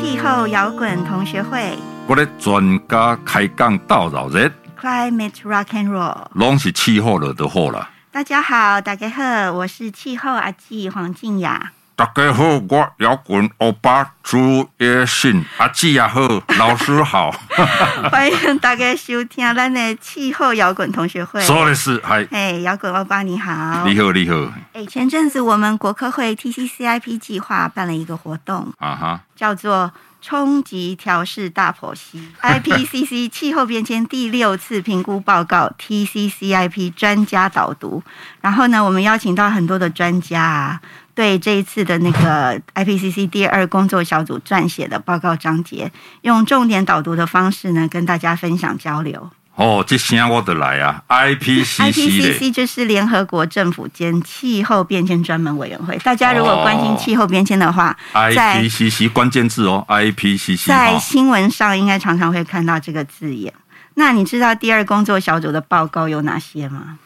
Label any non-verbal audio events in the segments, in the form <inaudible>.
气候摇滚同学会，我的专家开讲到扰人，Climate Rock and Roll，拢是气候了的好了。大家好，大家好，我是气候阿姊黄静雅。大家好，我摇滚欧巴朱叶信阿姊也好，老师好，<laughs> 欢迎大家收听咱的气候摇滚同学会。说的是，嗨，哎，摇滚欧巴你好，你好，你好。哎，前阵子我们国科会 TCCIP 计划办了一个活动，啊哈，叫做冲击调试大剖析 IPCC <laughs> 气候变迁第六次评估报告 TCCIP 专家导读。然后呢，我们邀请到很多的专家啊。对这一次的那个 IPCC 第二工作小组撰写的报告章节，用重点导读的方式呢，跟大家分享交流。哦，这声我得来啊！IPCC IPCC 就是联合国政府间气候变迁专门委员会。大家如果关心气候变迁的话，哦、IPCC 关键字哦，IPCC 在新闻上应该常常会看到这个字眼。那你知道第二工作小组的报告有哪些吗？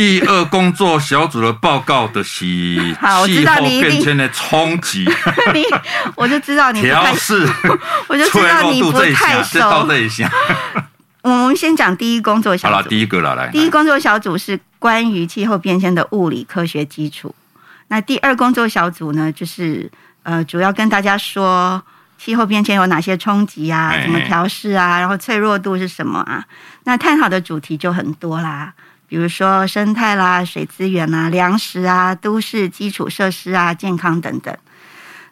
第二工作小组的报告的是 <laughs> 气候变迁的冲击，<laughs> 你我就知道你调试，我就知道你不太 <laughs> 熟。我们先讲第一工作小组。好了，第一个了，来。第一工作小组是关于气候变迁的物理科学基础。那第二工作小组呢，就是呃，主要跟大家说气候变迁有哪些冲击啊，怎么调试啊，然后脆弱度是什么啊？那探讨的主题就很多啦。比如说生态啦、水资源啦、粮食啊、都市基础设施啊、健康等等。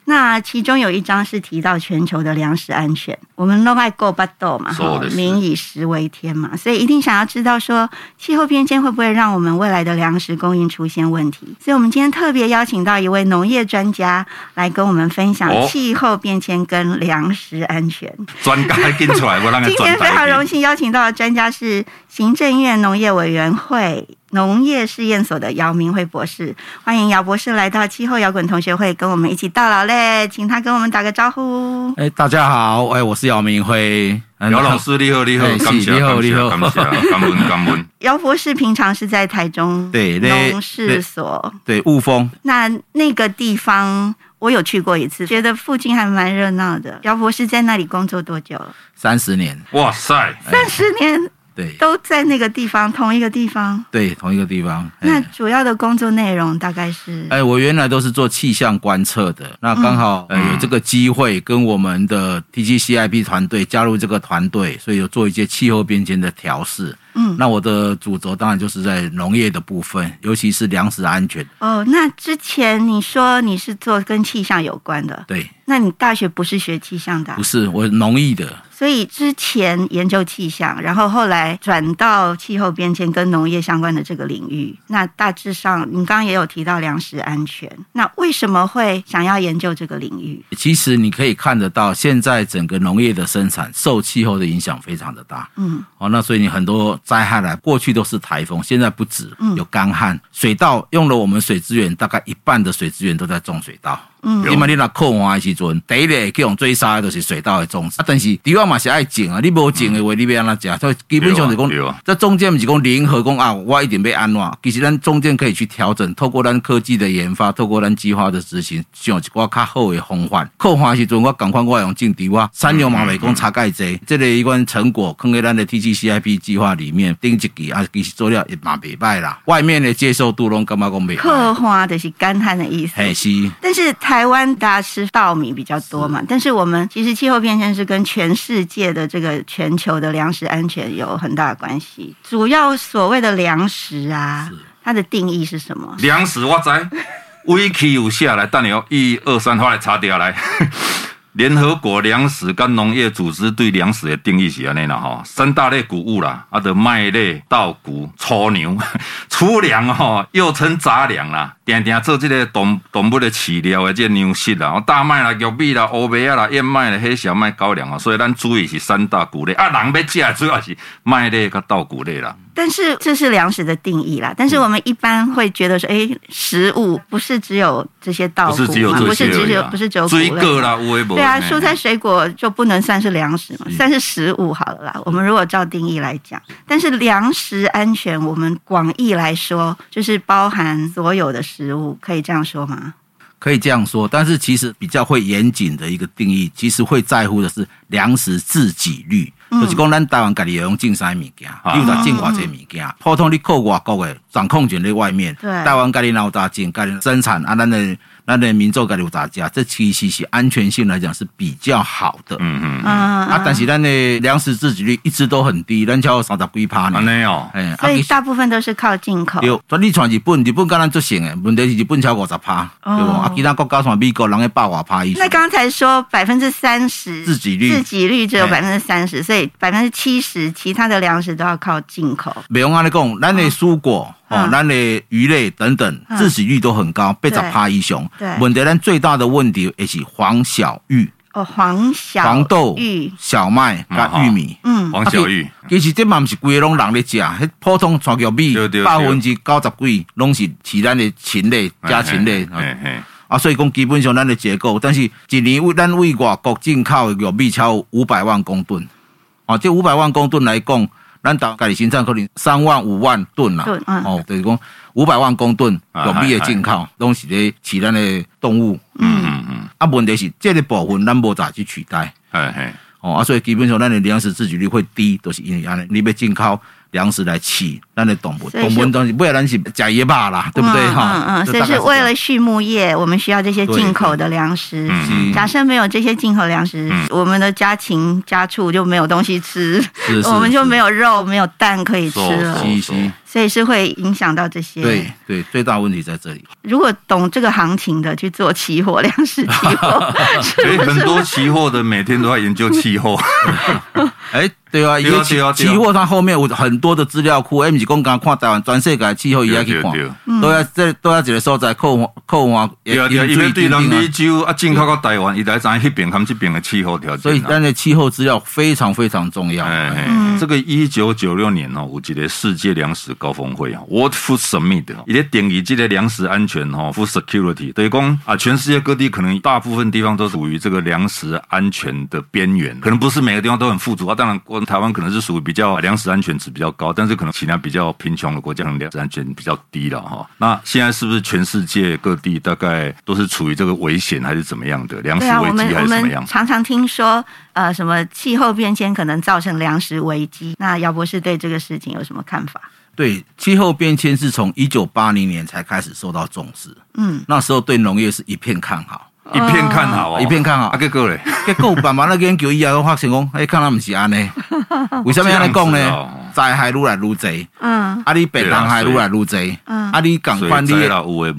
那其中有一章是提到全球的粮食安全，我们都爱顾巴豆嘛，民以食为天嘛，所以一定想要知道说气候变迁会不会让我们未来的粮食供应出现问题。所以，我们今天特别邀请到一位农业专家来跟我们分享气候变迁跟粮食安全。专家跟出来，我让今天非常荣幸邀请到的专家是行政院农业委员会。农业试验所的姚明慧博士，欢迎姚博士来到气候摇滚同学会，跟我们一起到老嘞，请他跟我们打个招呼。哎，大家好，哎，我是姚明慧，姚老师，你好，你好，你好，你好，你好，感恩感恩。<laughs> 姚博士平常是在台中对农试所对雾峰，那那个地方我有去过一次，觉得附近还蛮热闹的。姚博士在那里工作多久了？三十年，哇塞，三十年。对，都在那个地方，同一个地方。对，同一个地方。那主要的工作内容大概是？哎，我原来都是做气象观测的，那刚好、嗯、呃有这个机会跟我们的 TGCIP 团队加入这个团队，所以有做一些气候变迁的调试。嗯，那我的主轴当然就是在农业的部分，尤其是粮食安全。哦，那之前你说你是做跟气象有关的，对？那你大学不是学气象的？不是，我农艺的。所以之前研究气象，然后后来转到气候变迁跟农业相关的这个领域。那大致上，你刚刚也有提到粮食安全。那为什么会想要研究这个领域？其实你可以看得到，现在整个农业的生产受气候的影响非常的大。嗯，哦，那所以你很多灾害来，过去都是台风，现在不止，有干旱，水稻用了我们水资源，大概一半的水资源都在种水稻。嗯，因为你那靠岸的时阵，第一个去用追杀的都是水稻的种子。啊，但是地方嘛是爱种啊，你无种的话，你要安怎食？所以基本上是讲，这中间不是讲联合讲啊，我一定要安怎？其实咱中间可以去调整，透过咱科技的研发，透过咱计划的执行，想一寡较好的方法。靠岸时阵，我赶快我用种地哇，产量嘛未讲差介济，这个一关成果，放在咱的 TCCIP 计划里面，顶一期啊，其实做了也蛮袂歹啦。外面的接受度拢感觉讲袂。靠岸就是干旱的意思。嘿，是。但是台湾大家吃稻米比较多嘛，但是我们其实气候变迁是跟全世界的这个全球的粮食安全有很大的关系。主要所谓的粮食啊，它的定义是什么？粮食我知，Wiki 有下来，但你要，一二三，后来查掉来。<laughs> 联合国粮食跟农业组织对粮食的定义是安尼啦哈，三大类谷物啦，啊的麦类、稻谷、粗粮、<laughs> 粗粮哈，又称杂粮啦。定定做这个动动物的饲料的这个粮食啦，大麦啦、玉米啦、乌麦啦、燕麦啦、黑小麦、高粱啊，所以咱注意是三大谷类。啊，人要吃主要是麦类跟稻谷类啦。但是这是粮食的定义啦，但是我们一般会觉得说，哎，食物不是只有这些稻谷，不是只有这些，不是只有不是只有谷类啦，对啊，蔬菜水果就不能算是粮食嘛，算是食物好了啦。我们如果照定义来讲，但是粮食安全，我们广义来说，就是包含所有的食物，可以这样说吗？可以这样说，但是其实比较会严谨的一个定义，其实会在乎的是粮食自给率。就是讲，咱台湾家己要用进啥物件，有在进偌济物件。普通你靠外国的掌控权在外面，台湾家己哪有咋进，家己生产啊，咱的。那的民众该有打架？这其实是安全性来讲是比较好的。嗯嗯啊，啊，但是咱的粮食自给率一直都很低，咱超三十几趴呢。没有，哎，所以大部分都是靠进口。有，专利传日本，日本跟咱做成诶，问题是日本超五十趴，对不？啊，其他国家像美国，人个百外趴以上。那刚才说百分之三十自给率，自给率只有百分之三十，所以百分之七十其他的粮食都要靠进口。比如安尼讲，咱的蔬果。哦，咱的鱼类等等，致死率都很高，八十趴以上。对，问题咱最大的问题也是黄小玉。哦，黄小黄豆、玉、小麦跟玉米。嗯，黄小玉。其实这嘛不是规个拢人咧食，普通全玉米百分之九十几拢是是咱的禽类加禽类。啊，所以讲基本上咱的结构，但是一年为咱为外国进口的玉米超五百万公吨。哦，这五百万公吨来讲。咱大家里生产可能三万五万吨啦，哦，就是讲五百万公吨玉米的进口，拢是咧饲咱的动物。嗯嗯嗯。啊，问题是这个部分咱无咋去取代。哎哎。哦，啊，所以基本上咱的粮食自给率会低，都是因为安尼，你要进口。粮食来饲咱的动物，动物东西不要咱是假野霸啦，对不对哈？嗯嗯，所以是为了畜牧业，我们需要这些进口的粮食。假设没有这些进口粮食，我们的家禽家畜就没有东西吃，<laughs> 我们就没有肉，没有蛋可以吃了。所以是会影响到这些。对对，最大问题在这里。如果懂这个行情的去做期货粮食期货，<laughs> 所以很多期货的每天都在研究期货。<laughs> 哎，对啊，因为期货它后面有很多的资料库，哎，不是讲刚看台湾全世界气候也要去看，都要这都要一个所在扣扣啊。对啊，因为对南美洲啊进口到台湾，伊来咱那边他们这边的气候条件。所以，咱的气候资料非常非常重要。哎，这个一九九六年哦，我记得世界粮食高峰会啊，World Food Summit，伊咧定义这个粮食安全哈，Food Security，等于讲啊，全世界各地可能大部分地方都属于这个粮食安全的边缘，可能不是每个地方都很富足啊。当然，台湾可能是属于比较粮食安全值比较高，但是可能其他比较贫穷的国家，可能粮食安全比较低了哈。那现在是不是全世界各地大概都是处于这个危险，还是怎么样的粮食危机，还是怎么样？常常听说呃，什么气候变迁可能造成粮食危机。那姚博士对这个事情有什么看法？对，气候变迁是从一九八零年才开始受到重视。嗯，那时候对农业是一片看好。一片看好，哦，一片看好。啊，结果嘞，结果慢慢的研究以后，发现讲，哎，看他不是安尼。<laughs> 为什么安尼讲呢？灾害愈来愈多。嗯。啊，你病虫害愈来愈多。嗯。啊，你赶快你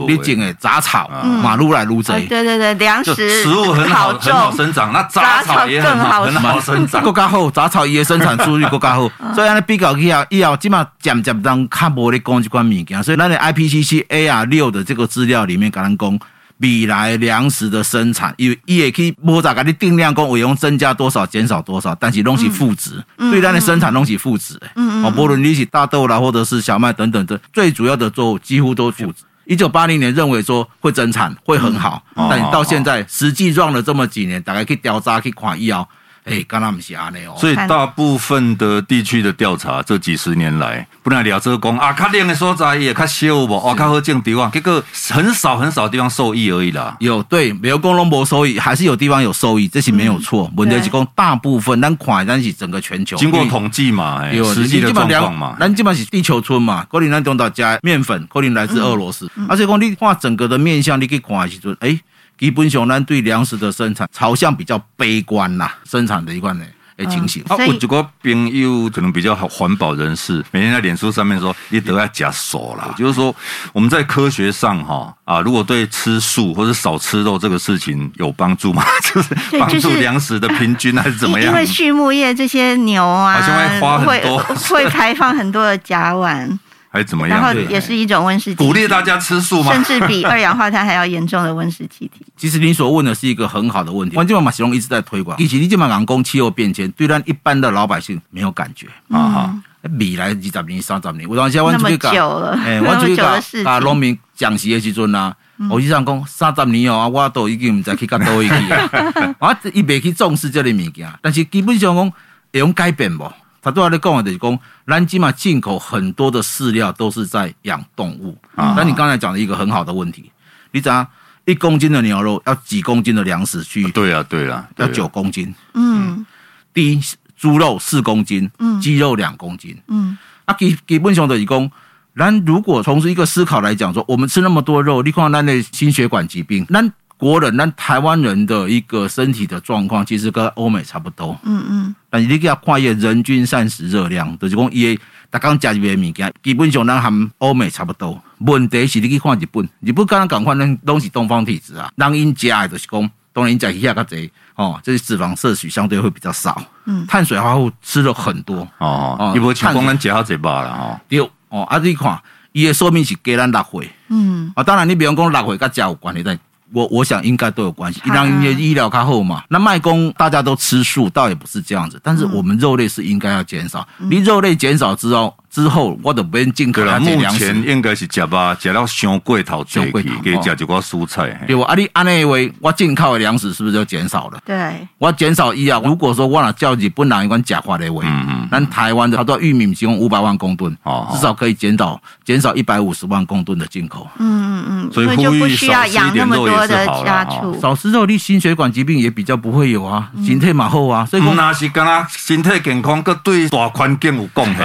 你种的杂草嘛愈来愈多。对对对，粮食食物很好很好生长，那杂草也很好很好生长。更加好，杂草伊的生产速率更加好。<laughs> <laughs> 所以安尼比较起来，以后起码渐渐当较无咧讲这款物件。所以咱的 IPCC AR 六的这个资料里面，甲咱讲。未来粮食的生产，因为伊也可以摸咋个你定量讲，我用增加多少，减少多少，但是东西负值，嗯、对咱的生产东西负值。嗯嗯。哦，不论你是大豆啦，或者是小麦等等的，最主要的作物几乎都负值。一九八零年认为说会增产会很好，嗯、但到现在实际撞了这么几年，大概去调查去看以后。哎，刚刚不是安尼哦。所以大部分的地区的调查，这几十年来，不然聊这个讲啊，较冷的所在也较少不，哦，较好种地方，结果很少很少地方受益而已啦。有对，没有讲拢无收益，还是有地方有收益，这是没有错。问题是讲大部分，咱看咱是整个全球经过统计嘛，有实际的状况嘛，咱基本是地球村嘛，可能咱中岛加面粉，可能来自俄罗斯，而且讲你画整个的面向，你可以看的时阵，哎。基本上，咱对粮食的生产朝向比较悲观啦，生产的一块呢，诶情形。啊，我这个朋友可能比较好环保人士，每天在脸书上面说，你都要加熟啦。就是说，我们在科学上哈啊，如果对吃素或者少吃肉这个事情有帮助吗？<laughs> 就是帮助粮食的平均还是怎么样？因为畜牧业这些牛啊，好像会花很多，会会排放很多的甲烷。还怎么样？然后也是一种温室气体，鼓励大家吃素吗？甚至比二氧化碳还要严重的温室气体。<laughs> 其实你所问的是一个很好的问题。环境部马西龙一直在推广，以及你这么讲讲气候变迁，对咱一般的老百姓没有感觉啊哈。未来二十年、三十年，我当时我出去讲，哎，我出去讲，啊，农民讲习的时阵啊，我就想讲三十年哦，我都已经唔知去到倒位去啊，<laughs> 我伊未去重视这类物件，但是基本上讲会用改变不？他对我来讲的就是讲，咱起码进口很多的饲料都是在养动物。啊，那你刚才讲的一个很好的问题，你讲一公斤的牛肉要几公斤的粮食去？对啊，对啊，要九公斤。嗯，第一，猪肉四公斤，嗯，鸡肉两公斤，嗯，啊基基本上就是讲，咱如果从一个思考来讲，说我们吃那么多肉，你看咱的心血管疾病，咱。国人，咱台湾人的一个身体的状况，其实跟欧美差不多。嗯嗯。但是你要跨越人均膳食热量，就是讲伊大刚加一个物件，基本上咱含欧美差不多。问题是你去看日本，日本刚刚讲，反正都是东方体质啊。人因食的就是讲，当然因食鱼较济哦，这些脂肪摄取相对会比较少。嗯。碳水化合物吃了很多哦哦，因为像讲咱食较济饱了哈。对哦，啊你看，伊的寿命是给咱六岁。嗯。啊，当然你比方讲六岁跟食有关系，但。我我想应该都有关系，一当医医疗靠后嘛。那卖公大家都吃素，倒也不是这样子。但是我们肉类是应该要减少。你肉类减少之后，之后我都不用进口了。目前应该是吃吧，吃到伤过头，伤过头，给吃几块蔬菜。对，啊，你按那位，我进口的粮食是不是就减少了？对，我减少一啊。如果说我那叫日本人一罐假化的话，嗯嗯，那台湾的好多玉米只用五百万公吨，哦，至少可以减少减少一百五十万公吨的进口。嗯嗯嗯，所以就不需要养那么多的家畜，少吃肉，你心血管疾病也比较不会有啊，身体蛮好啊。所以讲那是刚刚身体健康，个对大环境有贡献。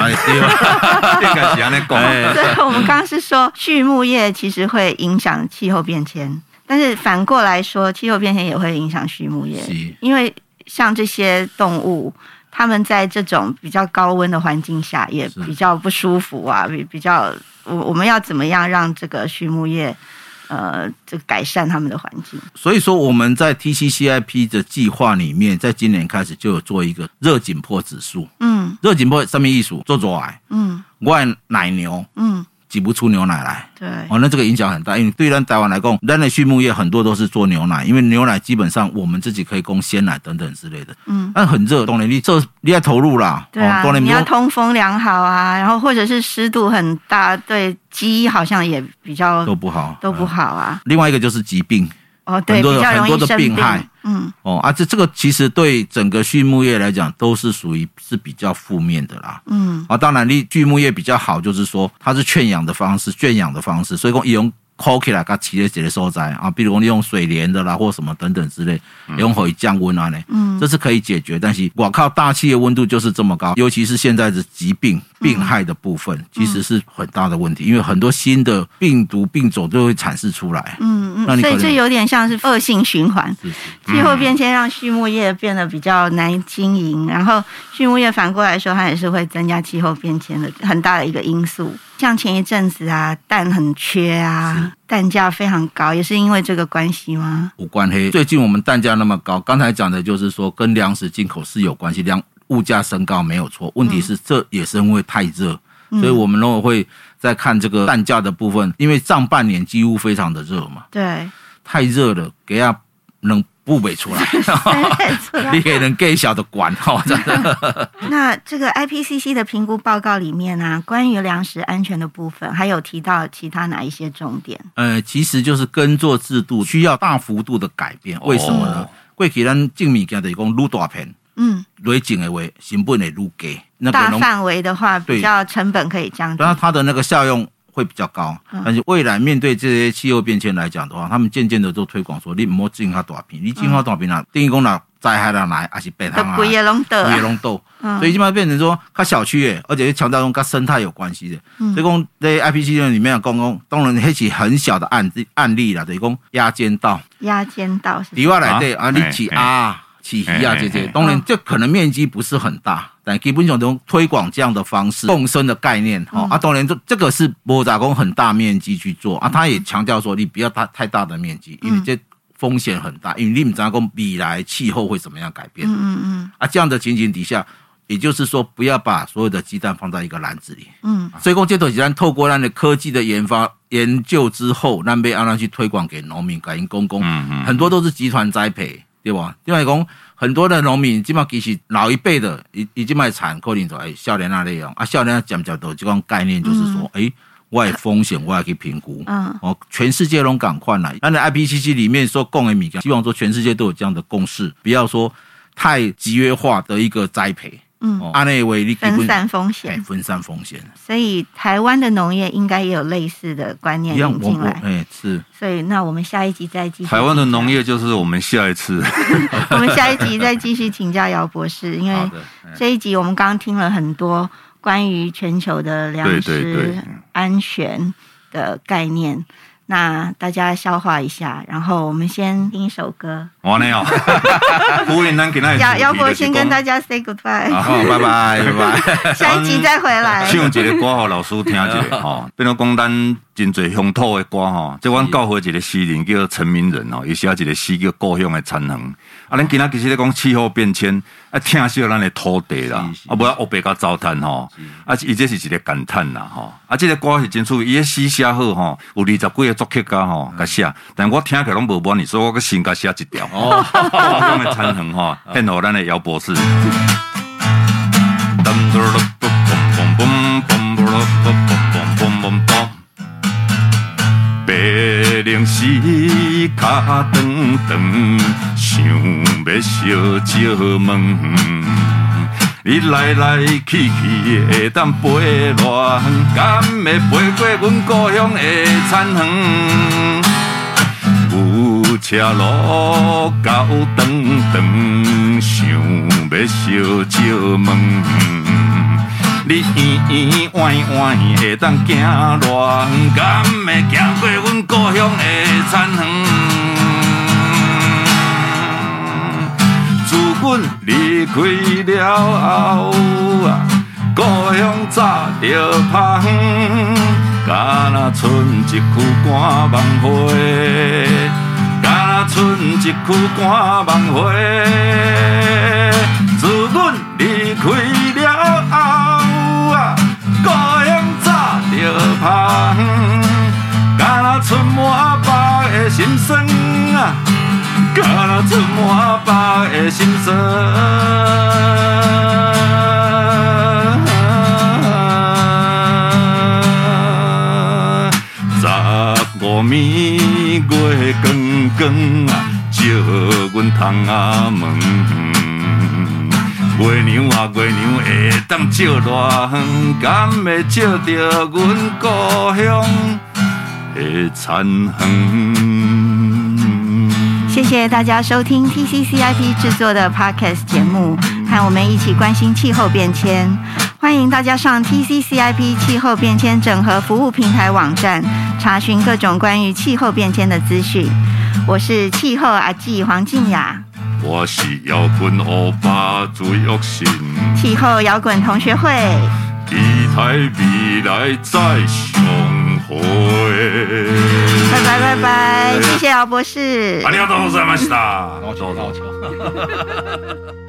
应 <laughs> 该是这样讲。对，我们刚刚是说畜牧业其实会影响气候变迁，但是反过来说，气候变迁也会影响畜牧业，因为像这些动物，它们在这种比较高温的环境下也比较不舒服啊，比比较，我我们要怎么样让这个畜牧业？呃，这改善他们的环境。所以说，我们在 TCCIP 的计划里面，在今年开始就有做一个热紧迫指数。嗯，热紧迫上面艺术做做爱。嗯，我奶牛。嗯。挤不出牛奶来，对，哦，那这个影响很大，因为对人台湾来讲，人的畜牧业很多都是做牛奶，因为牛奶基本上我们自己可以供鲜奶等等之类的，嗯，但很热，当然你这你要投入啦，对啊，你要通风良好啊，然后或者是湿度很大，对鸡好像也比较都不好，都不好啊。另外一个就是疾病。哦，对，很多的很多的病。嗯，哦啊，这这个其实对整个畜牧业来讲都是属于是比较负面的啦。嗯，啊，当然，你畜牧业比较好，就是说它是圈养的方式，圈养的方式，所以说用。抠起来，它企业直接受灾啊，比如你用水帘的啦，或什么等等之类，用可以降温啊呢，嗯，这是可以解决。但是我靠，大气的温度就是这么高，尤其是现在的疾病病害的部分，其实是很大的问题，因为很多新的病毒病种都会产生出来。嗯嗯，所以这有点像是恶性循环。气候变迁让畜牧业变得比较难经营，然后畜牧业反过来说，它也是会增加气候变迁的很大的一个因素。像前一阵子啊，蛋很缺啊，蛋价非常高，也是因为这个关系吗？无关黑。最近我们蛋价那么高，刚才讲的就是说跟粮食进口是有关系，粮物价升高没有错。问题是这也是因为太热，嗯、所以我们如果会在看这个蛋价的部分，因为上半年几乎非常的热嘛，对，太热了，给它能。不背出来，<laughs> 你给人更小的管哈，真的。<laughs> 那这个 IPCC 的评估报告里面呢、啊，关于粮食安全的部分，还有提到其他哪一些重点？呃，其实就是耕作制度需要大幅度的改变。为什么呢？过去咱种物件的讲愈大片，嗯，累种的话成本会愈低。那大范围的话，比较成本可以降低。然后它的那个效用。会比较高，但是未来面对这些气候变迁来讲的话，他们渐渐的都推广说，你莫进化大片，你进化大片啊，等于讲那灾害了来，还是变它贵也龙斗，鬼也龙斗，所以基本上变成说，它小区诶，而且强调说跟生态有关系的。所以讲在 IPCC 里面讲讲，当然黑起很小的案案例啦，等于讲压尖道，压尖道是。另外来对啊，你起啊。起鱼啊，这些当然这可能面积不是很大，但基本上都推广这样的方式，共生的概念哈啊，当然这这个是波杂工很大面积去做啊，他也强调说你不要大太大的面积，因为这风险很大，因为你们杂工未来气候会怎么样改变，嗯嗯啊，这样的情景底下，也就是说，不要把所有的鸡蛋放在一个篮子里。嗯，所以讲这头鸡蛋透过那的科技的研发研究之后，让被阿拉去推广给农民、给公公。嗯嗯，很多都是集团栽培，对吧？另外讲，很多的农民基本上其实老一辈的，已已经卖产可能就哎，少年那内容啊，少年讲讲的这种概念就是说，哎、嗯，我有风险，我要去评估。嗯，哦，全世界都赶快来。那在 IPCC 里面说共米，希望说全世界都有这样的共识，不要说太集约化的一个栽培。嗯，阿内维利分散风险，分散风险。所以台湾的农业应该也有类似的观念引进来。哎，是。所以那我们下一集再继续。台湾的农业就是我们下一次。<laughs> 我们下一集再继续请教姚博士，<laughs> 因为这一集我们刚刚听了很多关于全球的粮食安全的概念。那大家消化一下，然后我们先听一首歌。完了哦，姚姚博先跟大家 say goodbye，好，拜拜 <laughs> 拜拜，下一集再回来。唱一个歌给老师听一下 <laughs> 哈，变成讲咱真济乡土的歌哈，即阮教会一个诗人叫陈明仁哦，伊写一个诗叫故乡的残痕。啊，咱今仔其实咧讲气候变迁，啊，疼惜咱的土地啦，啊，不要乌白甲糟蹋吼，啊，伊这是一个感叹啦，吼，啊，这个歌是真出，伊个诗写好吼，有二十几个作曲家吼，甲写，但我听起来拢无满意，所以我个新甲写一条，哦，故乡的残垣吼，献予咱的姚博士。零时脚长长，想要烧石门。你来来去去会当陪偌远，敢会陪过阮故乡的残垣？车路高长长，想要烧石门。你圆圆弯弯会当行偌远，敢会行过阮故乡的残垣？自阮离开了后啊，故乡早着抛远，敢若剩一区寒梦花，剩一区寒梦花。自阮离开了后啊。故乡早着抛远，敢若出满腹的心酸啊，敢若出满腹的心酸。照偌远，敢会照着阮故乡的残垣？谢谢大家收听 TCCIP 制作的 Podcast 节目，和我们一起关心气候变迁。欢迎大家上 TCCIP 气候变迁整合服务平台网站，查询各种关于气候变迁的资讯。我是气候阿姊黄静雅。我是摇滚欧巴朱玉新，气候摇滚同学会，期待未来再相会。拜拜拜拜，谢谢姚博士。ありがとうございました。高桥高桥。